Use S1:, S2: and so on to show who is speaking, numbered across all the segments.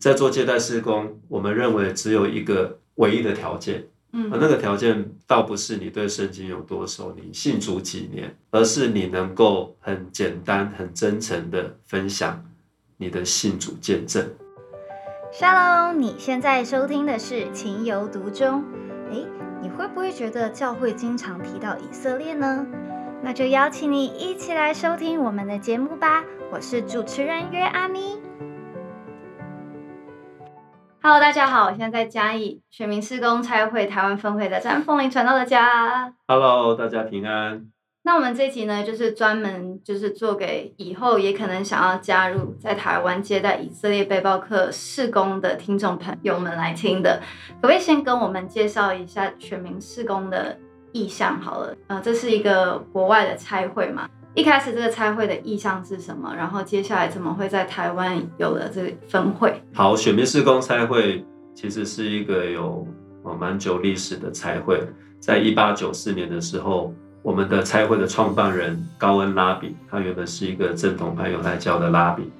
S1: 在做接待施工，我们认为只有一个唯一的条件，
S2: 嗯
S1: 而那个条件倒不是你对圣经有多熟，你信主几年，而是你能够很简单、很真诚的分享你的信主见证。
S2: Shalom，你现在收听的是《情有独钟》。诶，你会不会觉得教会经常提到以色列呢？那就邀请你一起来收听我们的节目吧。我是主持人约阿咪。Hello，大家好，我现在在嘉义全民施工拆会台湾分会的詹凤林传道的家。
S1: Hello，大家平安。
S2: 那我们这集呢，就是专门就是做给以后也可能想要加入在台湾接待以色列背包客事工的听众朋友们来听的。可不可以先跟我们介绍一下全民施工的意向好了？呃，这是一个国外的拆会嘛？一开始这个差会的意向是什么？然后接下来怎么会在台湾有了这个分会？
S1: 好，选民事工差会其实是一个有呃蛮久历史的差会，在一八九四年的时候，我们的差会的创办人高恩拉比，他原本是一个正统派犹太教的拉比，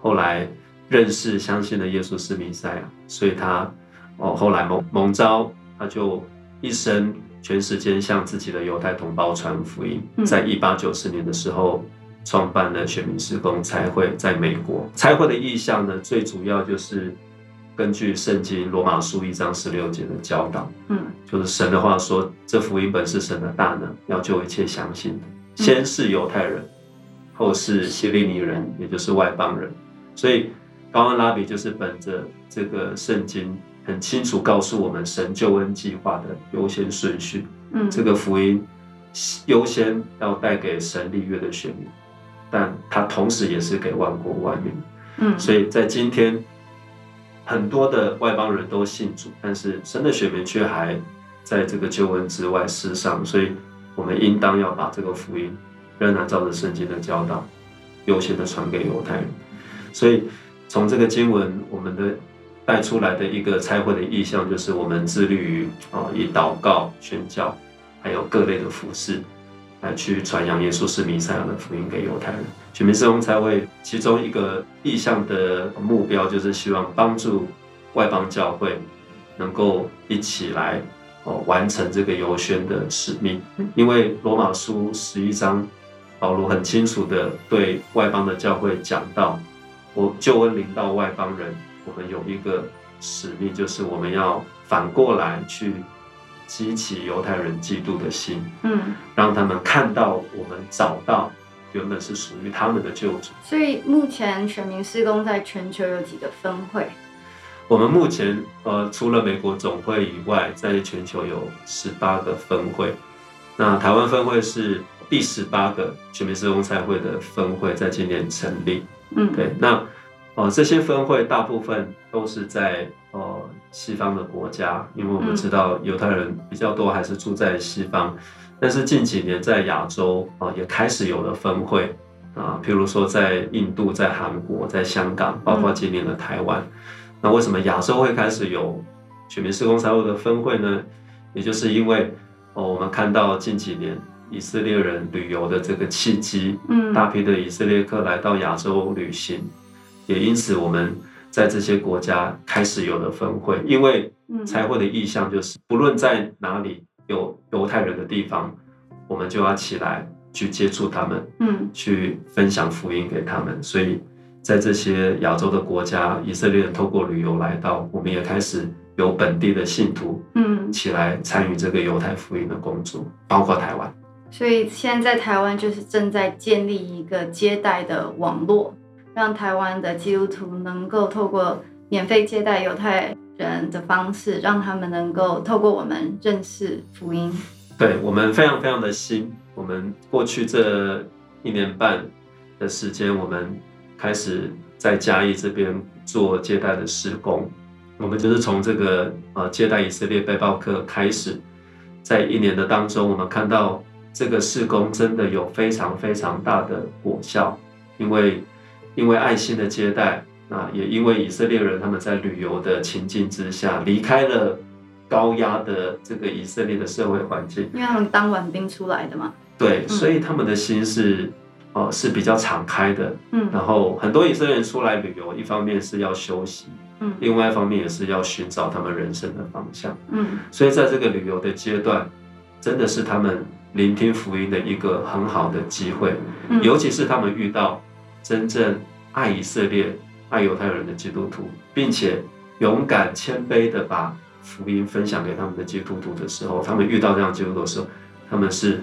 S1: 后来认识相信了耶稣是弥赛亚，所以他哦后来蒙蒙召，他就一生全时间向自己的犹太同胞传福音，
S2: 嗯
S1: 在一八九四年的时候。创办了选民施工才会，在美国才会的意向呢，最主要就是根据圣经罗马书一章十六节的教导，
S2: 嗯
S1: 就是神的话说，这福音本是神的大能，要救一切相信的，先是犹太人，后是希利尼人，也就是外邦人。所以高恩拉比就是本着这个圣经很清楚告诉我们神救恩计划的优先顺序，
S2: 嗯，
S1: 这个福音优先要带给神立约的选民，但它同时也是给万国万民。
S2: 嗯
S1: 所以在今天，很多的外邦人都信主，但是神的选民却还在这个救恩之外世上，所以我们应当要把这个福音仍然照着圣经的教导，优先的传给犹太人。所以从这个经文，我们的带出来的一个差会的意向，就是我们致力于啊、以祷告、宣教，还有各类的服饰，来去传扬耶稣是弥赛亚的福音给犹太人。全民圣公差会其中一个意向的目标，就是希望帮助外邦教会能够一起来哦完成这个游宣的使命。因为罗马书十一章，保罗很清楚的对外邦的教会讲到，我救恩临到外邦人，我们有一个使命，就是我们要反过来去激起犹太人嫉妒的心，
S2: 嗯，
S1: 让他们看到我们找到原本是属于他们的救主。
S2: 所以目前全民施工在全球有几个分会？
S1: 我们目前呃，除了美国总会以外，在全球有十八个分会。那台湾分会是第十八个全民施工赛会的分会，在今年成立。
S2: 嗯，
S1: 对，那呃这些分会大部分都是在呃西方的国家，因为我们知道犹太人比较多还是住在西方，但是近几年在亚洲啊、呃也开始有了分会啊、譬如说在印度、在韩国、在香港，包括今年的台湾。那为什么亚洲会开始有全民施工财务的分会呢？也就是因为哦，我们看到近几年以色列人旅游的这个契机，
S2: 嗯，
S1: 大批的以色列客来到亚洲旅行，也因此我们在这些国家开始有了分会，因为
S2: 嗯。
S1: 财会的意向就是，不论在哪里有犹太人的地方，我们就要起来去接触他们，
S2: 嗯。
S1: 去分享福音给他们。所以在这些亚洲的国家，以色列人透过旅游来到，我们也开始有本地的信徒
S2: 嗯，
S1: 起来参与这个犹太福音的工作，包括台湾。
S2: 所以现在在台湾就是正在建立一个接待的网络，让台湾的基督徒能够透过免费接待犹太人的方式，让他们能够透过我们认识福音。
S1: 对我们非常非常的新。我们过去这一年半的时间，我们开始在嘉义这边做接待的施工。我们就是从这个呃接待以色列背包客开始，在一年的当中，我们看到这个施工真的有非常非常大的果效，因为因为爱心的接待，那也因为以色列人他们在旅游的情境之下离开了高压的这个以色列的社会环境，
S2: 因为他们当完兵出来的嘛。
S1: 对，
S2: 嗯
S1: 所以他们的心是哦是比较敞开的。
S2: 嗯
S1: 然后很多以色列人出来旅游，一方面是要休息，
S2: 嗯
S1: 另外一方面也是要寻找他们人生的方向。
S2: 嗯
S1: 所以在这个旅游的阶段，真的是他们聆听福音的一个很好的机会，
S2: 嗯，
S1: 尤其是他们遇到真正爱以色列、爱犹太人的基督徒，并且勇敢谦卑的把福音分享给他们的基督徒的时候，他们遇到这样基督徒的时候，他们是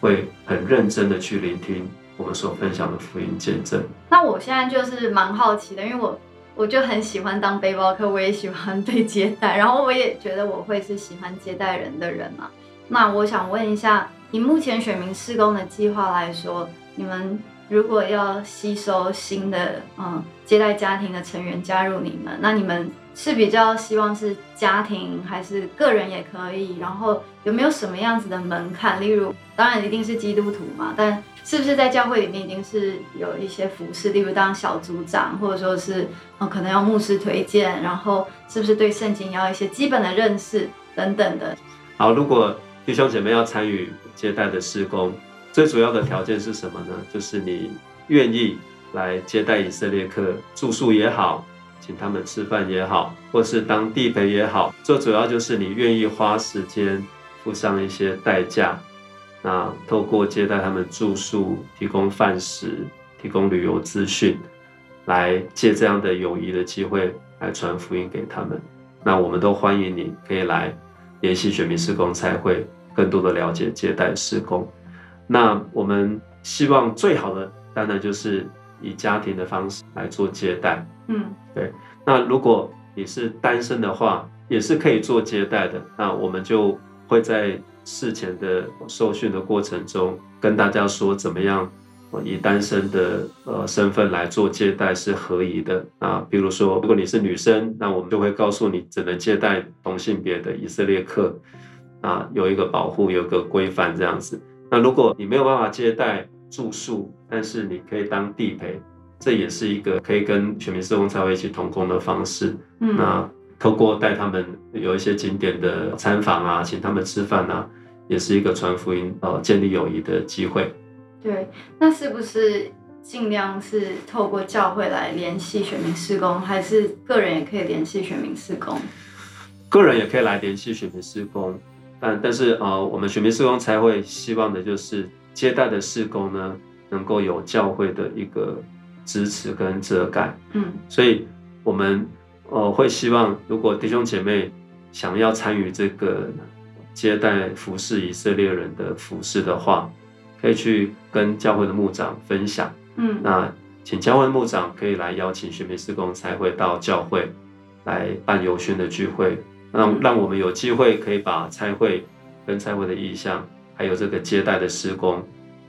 S1: 会很认真的去聆听我们所分享的福音见证。
S2: 那我现在就是蛮好奇的，因为我我就很喜欢当背包客，我也喜欢被接待，然后我也觉得我会是喜欢接待人的人嘛。那我想问一下，以目前选民施工的计划来说，你们如果要吸收新的嗯接待家庭的成员加入你们，那你们是比较希望是家庭还是个人也可以？然后有没有什么样子的门槛？例如，当然一定是基督徒嘛，但是不是在教会里面已经是有一些服饰，例如当小组长，或者说是嗯可能要牧师推荐，然后是不是对圣经要一些基本的认识等等的？
S1: 好，如果弟兄姐妹要参与接待的施工，最主要的条件是什么呢？就是你愿意来接待以色列客，住宿也好，请他们吃饭也好，或是当地陪也好，最主要就是你愿意花时间付上一些代价，那透过接待他们住宿、提供饭食、提供旅游资讯，来借这样的友谊的机会来传福音给他们。那我们都欢迎你可以来联系选民施工才会更多的了解接待施工。那我们希望最好的当然就是以家庭的方式来做接待。
S2: 嗯对
S1: 那如果你是单身的话，也是可以做接待的。那我们就会在事前的受训的过程中，跟大家说怎么样呃以单身的呃身份来做接待是合宜的啊。比如说，如果你是女生，那我们就会告诉你只能接待同性别的以色列客啊，有一个保护，有一个规范这样子。那如果你没有办法接待住宿，但是你可以当地陪，这也是一个可以跟全民施工才会一起同工的方式。
S2: 嗯
S1: 那透过带他们有一些景点的参访啊，请他们吃饭啊，也是一个传福音、呃建立友谊的机会。
S2: 对，那是不是尽量是透过教会来联系选民施工，还是个人也可以联系选民施工？
S1: 个人也可以来联系选民施工，但但是呃，我们选民施工才会希望的就是接待的施工呢，能够有教会的一个支持跟遮盖。
S2: 嗯
S1: 所以我们呃会希望，如果弟兄姐妹想要参与这个接待服侍以色列人的服侍的话，可以去跟教会的牧长分享。
S2: 嗯
S1: 那请教会牧长可以来邀请选民施工才会到教会来办游宣的聚会，让让我们有机会可以把差会跟差会的意向，还有这个接待的施工，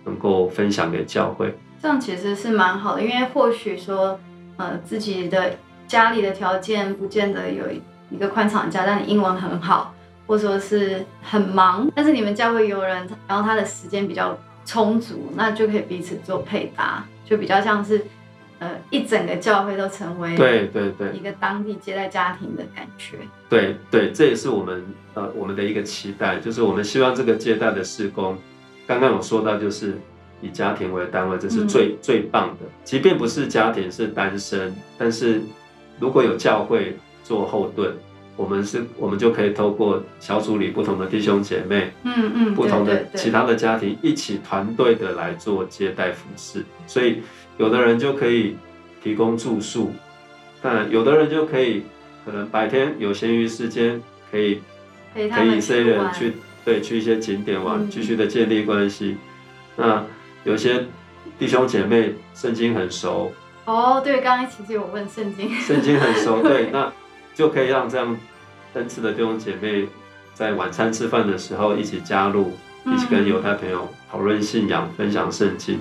S1: 能够分享给教会。
S2: 这样其实是蛮好的，因为或许说，呃，自己的家里的条件不见得有一个宽敞家，但你英文很好，或者说是很忙，但是你们教会有人，然后他的时间比较充足，那就可以彼此做配搭，就比较像是，呃，一整个教会都成为
S1: 对对对
S2: 一个当地接待家庭的感觉。
S1: 对对，这也是我们呃我们的一个期待，就是我们希望这个接待的施工，刚刚有说到就是以家庭为单位，这是最、最棒的。即便不是家庭是单身，但是如果有教会做后盾，我们是我们就可以透过小组里不同的弟兄姐妹、
S2: 嗯嗯，
S1: 不同的其他的家庭一起团队的来做接待服饰，所以有的人就可以提供住宿，但有的人就可以可能白天有闲余时间可以
S2: 陪他们
S1: 陪以色列
S2: 去玩，
S1: 人去对去一些景点玩，
S2: 嗯
S1: 继续的建立关系。那有些弟兄姐妹圣经很熟，
S2: 哦，对，刚刚其实有问圣经，
S1: 圣经很熟，对，那就可以让这样恩赐的弟兄姐妹在晚餐吃饭的时候一起加入，
S2: 嗯
S1: 一起跟犹太朋友讨论信仰、分享圣经。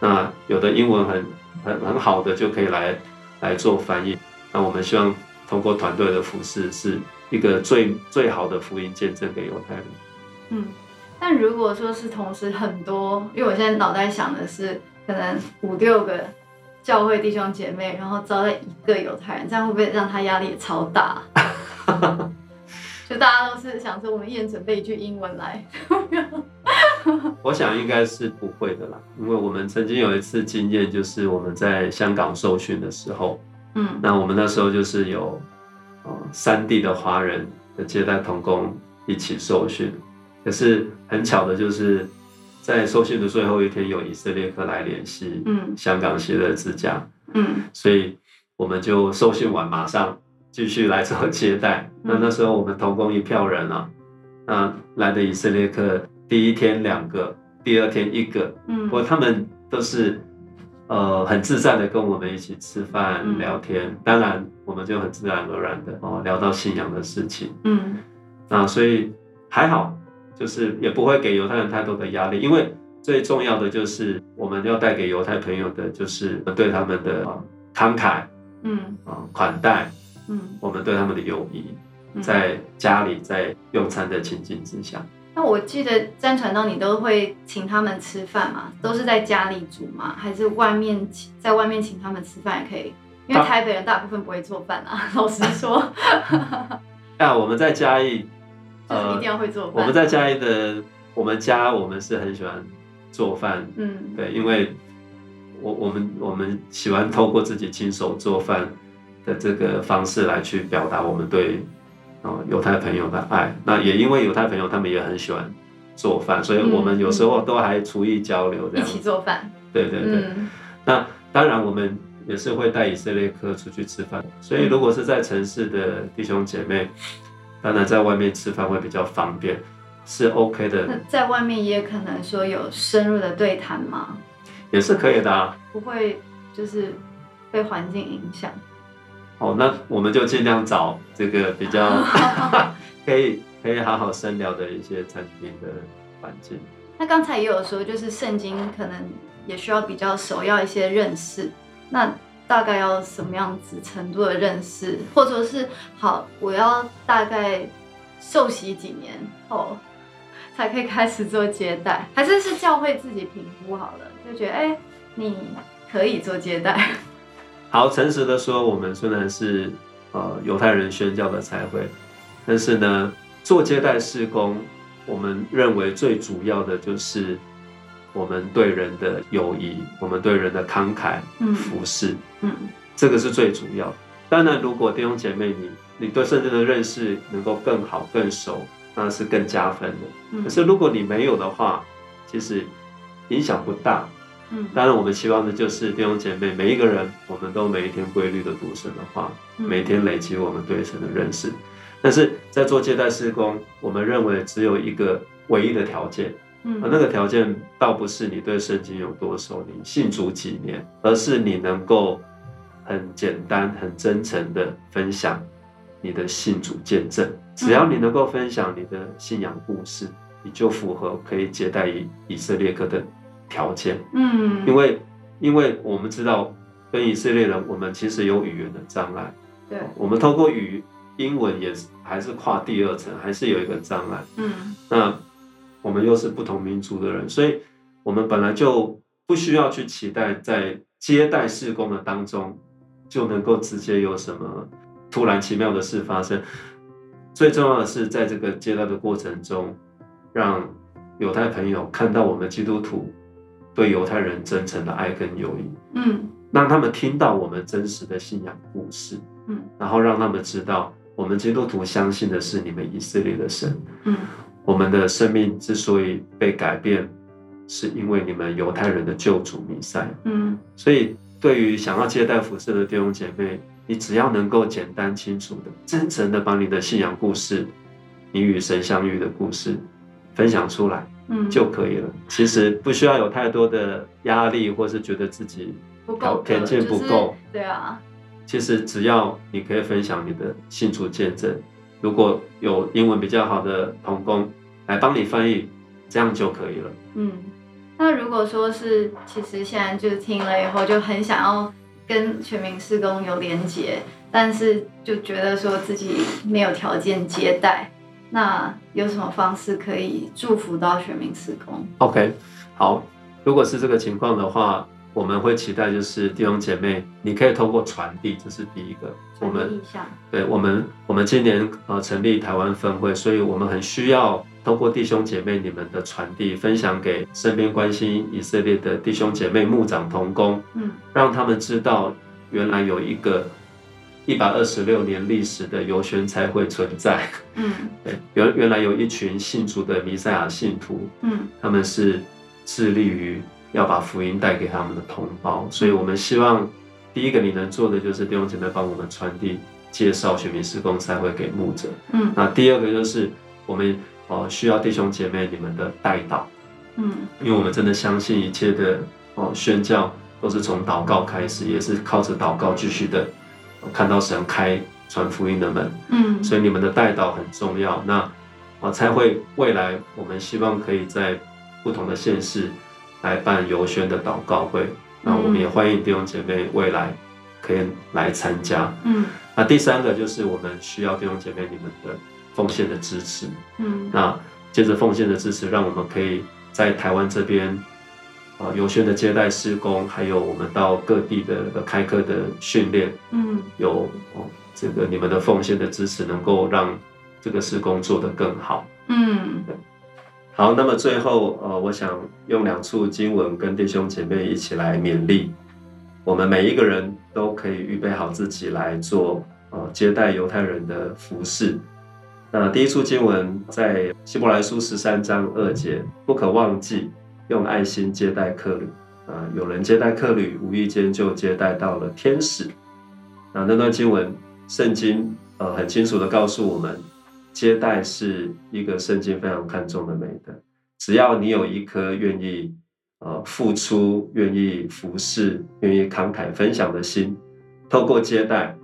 S1: 那有的英文很很很好的就可以来来做翻译。那我们希望通过团队的服饰，是一个最最好的福音见证给犹太人。
S2: 嗯，但如果说是同时很多，因为我现在脑袋想的是可能五六个教会弟兄姐妹，然后招待一个犹太人，这样会不会让他压力也超大？就大家都是想说，我们一人准备一句英文来，
S1: 我想应该是不会的啦，因为我们曾经有一次经验，就是我们在香港受训的时候，
S2: 嗯。
S1: 那我们那时候就是有呃三地的华人的接待童工一起受训，可是很巧的就是在受训的最后一天，有以色列客来联系
S2: 嗯。
S1: 香港喜乐之家，
S2: 嗯。
S1: 所以我们就受训完马上继续来做接待。
S2: 嗯
S1: 那那时候我们童工一票人啊，那来的以色列客第一天两个，第二天一个，
S2: 嗯。
S1: 不过他们都是呃很自在的跟我们一起吃饭、
S2: 嗯。
S1: 聊天，当然我们就很自然而然的哦聊到信仰的事情。
S2: 嗯。
S1: 那所以还好，就是也不会给犹太人太多的压力，因为最重要的就是我们要带给犹太朋友的就是对他们的呃慷慨
S2: 嗯。
S1: 啊、款待，
S2: 嗯。
S1: 我们对他们的友谊，
S2: 嗯。
S1: 在家里在用餐的情景之下。
S2: 那我记得詹传道你都会请他们吃饭嘛？都是在家里煮吗？还是外面请在外面请他们吃饭也可以？因为
S1: 大
S2: 台北人大部分不会做饭啊，老实说，
S1: 啊，我们在嘉义，
S2: 就是一定要会做饭。
S1: 我们在嘉义的我们家，我们是很喜欢做饭，
S2: 嗯
S1: 对，因为我我们我们喜欢透过自己亲手做饭的这个方式来去表达我们对哦犹太朋友的爱。那也因为犹太朋友他们也很喜欢做饭，所以我们有时候都还厨艺交流这样。
S2: 一起做饭。
S1: 对对对。
S2: 嗯
S1: 那当然我们也是会带以色列客出去吃饭，所以如果是在城市的弟兄姐妹，当然在外面吃饭会比较方便，是 OK 的。
S2: 那在外面也可能说有深入的对谈吗？
S1: 也是可以的啊。
S2: 不会就是被环境影响。
S1: 哦，那我们就尽量找这个比较 可以可以好好深聊的一些餐厅的环境。
S2: 那刚才也有说，就是圣经可能也需要比较熟，要一些认识。那大概要什么样子程度的认识，或者说是好，我要大概受洗几年后 才可以开始做接待，还是是教会自己评估好了，就觉得哎、你可以做接待。
S1: 好，诚实的说，我们虽然是呃犹太人宣教的才会，但是呢，做接待事工，我们认为最主要的就是我们对人的友谊，我们对人的慷慨
S2: 嗯
S1: 服侍，
S2: 嗯
S1: 这个是最主要。当然，如果弟兄姐妹你你对圣经的认识能够更好更熟，那是更加分的。
S2: 嗯
S1: 可是如果你没有的话，其实影响不大。
S2: 嗯
S1: 当然，我们希望的就是弟兄姐妹每一个人，我们都每一天规律的读神的话，
S2: 嗯
S1: 每天累积我们对神的认识。但是在做接待施工，我们认为只有一个唯一的条件，
S2: 嗯
S1: 而那个条件倒不是你对圣经有多熟，你信主几年，而是你能够很简单、很真诚的分享你的信主见证。只要你能够分享你的信仰故事，你就符合可以接待以以色列客的条件。
S2: 嗯，
S1: 因为因为我们知道跟以色列人，我们其实有语言的障碍，
S2: 对，
S1: 我们透过语英文也是还是跨第二层，还是有一个障碍。
S2: 嗯
S1: 那我们又是不同民族的人，所以我们本来就不需要去期待在接待事工的当中就能够直接有什么突然奇妙的事发生。最重要的是，在这个接待的过程中，让犹太朋友看到我们基督徒对犹太人真诚的爱跟友谊，
S2: 嗯
S1: 让他们听到我们真实的信仰故事，
S2: 嗯
S1: 然后让他们知道我们基督徒相信的是你们以色列的神。
S2: 嗯
S1: 我们的生命之所以被改变，是因为你们犹太人的救主弥赛。
S2: 嗯
S1: 所以，对于想要接待服饰的弟兄姐妹，你只要能够简单清楚的、真诚的把你的信仰故事、你与神相遇的故事分享出来
S2: 嗯，
S1: 就可以了。其实不需要有太多的压力，或是觉得自己条件不
S2: 就是
S1: 够
S2: 对啊，
S1: 其实只要你可以分享你的信主见证，如果有英文比较好的童工来帮你翻译，这样就可以了。
S2: 嗯，那如果说是，其实现在就听了以后就很想要跟全民施工有连结，但是就觉得说自己没有条件接待，那有什么方式可以祝福到选民施工
S1: ？OK，好，如果是这个情况的话，我们会期待就是弟兄姐妹，你可以通过传递，这是第一个。我们对我们，我们今年呃成立台湾分会，所以我们很需要通过弟兄姐妹你们的传递，分享给身边关心以色列的弟兄姐妹、牧长同工，
S2: 嗯
S1: 让他们知道原来有一个一百二十六年历史的游宣才会存在。
S2: 嗯。
S1: 对，原原来有一群信主的弥赛亚信徒，
S2: 嗯。
S1: 他们是致力于要把福音带给他们的同胞，所以我们希望第一个你能做的就是弟兄姐妹帮我们传递、介绍选民施工才会给牧者。
S2: 嗯。
S1: 那第二个就是我们哦需要弟兄姐妹你们的带导，
S2: 嗯。
S1: 因为我们真的相信一切的哦宣教都是从祷告开始，也是靠着祷告继续的、哦看到神开传福音的门。
S2: 嗯，
S1: 所以你们的带导很重要。那啊，才会未来我们希望可以在不同的县市来办游宣的祷告会。那我们也欢迎弟兄姐妹未来可以来参加。
S2: 嗯
S1: 那第三个就是我们需要弟兄姐妹你们的奉献的支持。
S2: 嗯
S1: 那借着奉献的支持，让我们可以在台湾这边啊游宣的接待施工，还有我们到各地的的开课的训练，
S2: 嗯
S1: 有哦这个你们的奉献的支持，能够让这个施工做得更好。
S2: 嗯
S1: 好，那么最后呃，我想用两处经文跟弟兄姐妹一起来勉励，我们每一个人都可以预备好自己来做呃接待犹太人的服饰。那第一处经文在希伯来书十三章二节，不可忘记用爱心接待客旅。啊、有人接待客旅，无意间就接待到了天使。那那段经文，圣经呃很清楚的告诉我们，接待是一个圣经非常看重的美德。只要你有一颗愿意呃付出、愿意服侍、愿意慷慨分享的心，透过接待，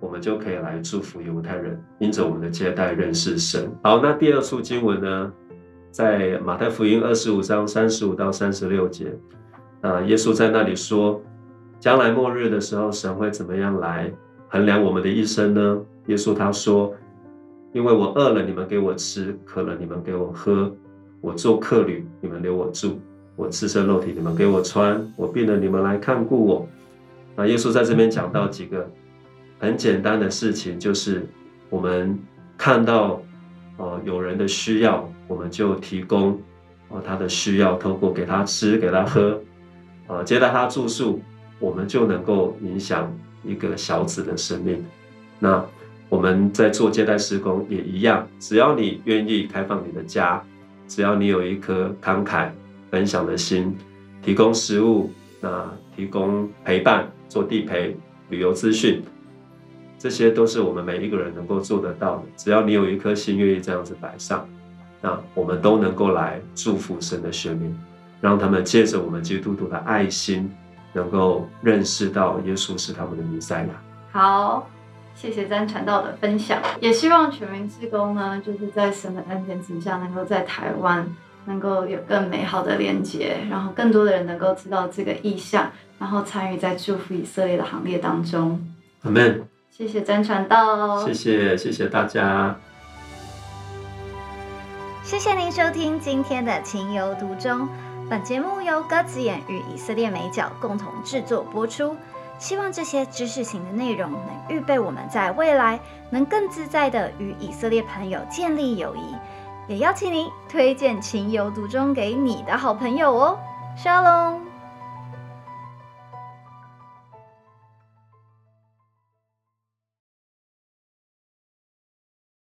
S1: 我们就可以来祝福犹太人，因着我们的接待认识神。好，那第二处经文呢，在马太福音二十五章三十五到三十六节，啊，耶稣在那里说，将来末日的时候，神会怎么样来衡量我们的一生呢？耶稣他说，因为我饿了，你们给我吃；渴了，你们给我喝；我做客旅，你们留我住；我赤身露体，你们给我穿；我病了，你们来看顾我。那耶稣在这边讲到几个很简单的事情，就是我们看到呃有人的需要，我们就提供哦他的需要，透过给他吃、给他喝，呃接待他住宿，我们就能够影响一个小子的生命。那我们在做接待施工也一样，只要你愿意开放你的家，只要你有一颗慷慨分享的心，提供食物，那提供陪伴，做地陪、旅游资讯，这些都是我们每一个人能够做得到的。只要你有一颗心愿意这样子摆上，那我们都能够来祝福神的选民，让他们借着我们基督徒的爱心，能够认识到耶稣是他们的弥赛亚。
S2: 好，谢谢詹传道的分享，也希望全民之工呢，就是在神的恩典之下，能够在台湾能够有更美好的连接，然后更多的人能够知道这个意向，然后参与在祝福以色列的行列当中。
S1: 阿门。
S2: 谢谢詹传道，
S1: 谢谢，谢谢大家。
S3: 谢谢您收听今天的情有独钟。本节目由鸽子眼与以色列美角共同制作播出。希望这些知识型的内容能预备我们在未来能更自在的与以色列朋友建立友谊，也邀请您推荐情有独钟给你的好朋友哦。Shalom。